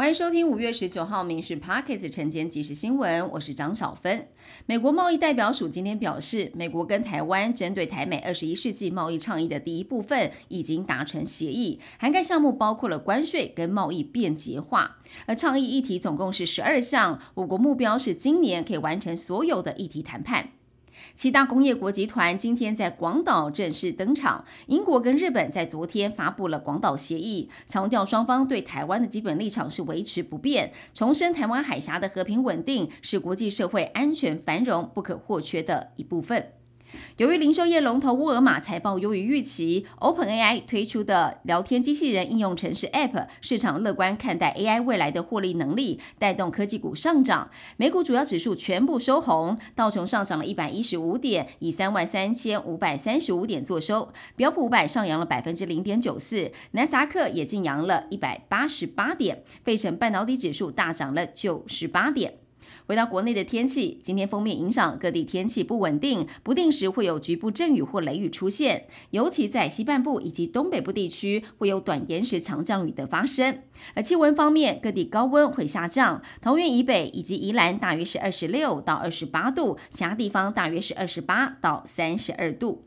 欢迎收听五月十九号《民事 Parkes》晨间即时新闻，我是张小芬。美国贸易代表署今天表示，美国跟台湾针对台美二十一世纪贸易倡议的第一部分已经达成协议，涵盖项目包括了关税跟贸易便捷化。而倡议议题总共是十二项，我国目标是今年可以完成所有的议题谈判。七大工业国集团今天在广岛正式登场。英国跟日本在昨天发布了广岛协议，强调双方对台湾的基本立场是维持不变，重申台湾海峡的和平稳定是国际社会安全繁荣不可或缺的一部分。由于零售业龙头沃尔玛财报优于预期，OpenAI 推出的聊天机器人应用程式 App 市场乐观看待 AI 未来的获利能力，带动科技股上涨。美股主要指数全部收红，道琼上涨了一百一十五点，以三万三千五百三十五点作收。标普五百上扬了百分之零点九四，纳斯达克也晋扬了一百八十八点，费城半导体指数大涨了九十八点。回到国内的天气，今天封面影响各地天气不稳定，不定时会有局部阵雨或雷雨出现，尤其在西半部以及东北部地区会有短延时强降雨的发生。而气温方面，各地高温会下降，桃园以北以及宜兰大约是二十六到二十八度，其他地方大约是二十八到三十二度。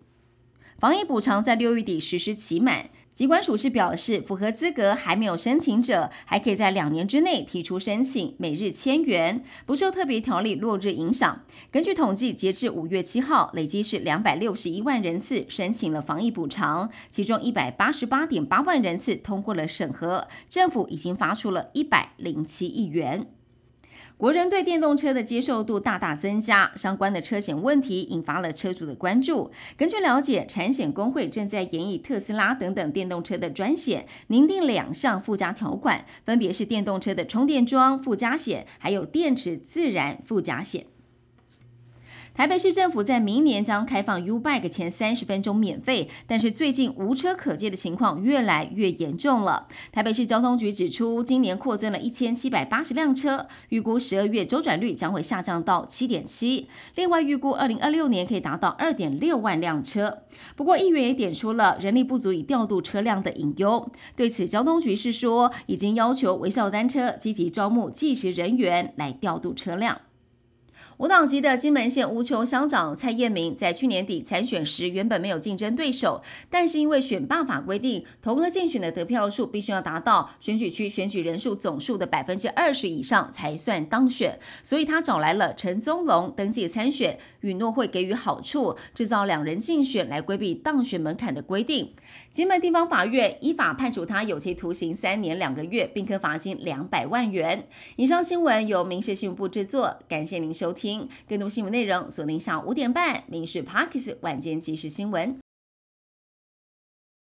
防疫补偿在六月底实施期满。机关署是表示，符合资格还没有申请者，还可以在两年之内提出申请，每日千元，不受特别条例落日影响。根据统计，截至五月七号，累计是两百六十一万人次申请了防疫补偿，其中一百八十八点八万人次通过了审核，政府已经发出了一百零七亿元。国人对电动车的接受度大大增加，相关的车险问题引发了车主的关注。根据了解，产险工会正在研议特斯拉等等电动车的专险，拟定两项附加条款，分别是电动车的充电桩附加险，还有电池自燃附加险。台北市政府在明年将开放 U Bike 前三十分钟免费，但是最近无车可借的情况越来越严重了。台北市交通局指出，今年扩增了一千七百八十辆车，预估十二月周转率将会下降到七点七。另外，预估二零二六年可以达到二点六万辆车。不过，议员也点出了人力不足以调度车辆的隐忧。对此，交通局是说，已经要求微笑单车积极招募计时人员来调度车辆。无党籍的金门县无球乡长蔡燕明在去年底参选时，原本没有竞争对手，但是因为选罢法规定，同个竞选的得票数必须要达到选举区选举人数总数的百分之二十以上才算当选，所以他找来了陈宗龙登记参选，允诺会给予好处，制造两人竞选来规避当选门槛的规定。金门地方法院依法判处他有期徒刑三年两个月，并科罚金两百万元。以上新闻由民事新闻部制作，感谢您收听。更多新闻内容，锁定下午五点半《民事 Parkes 晚间即时新闻》。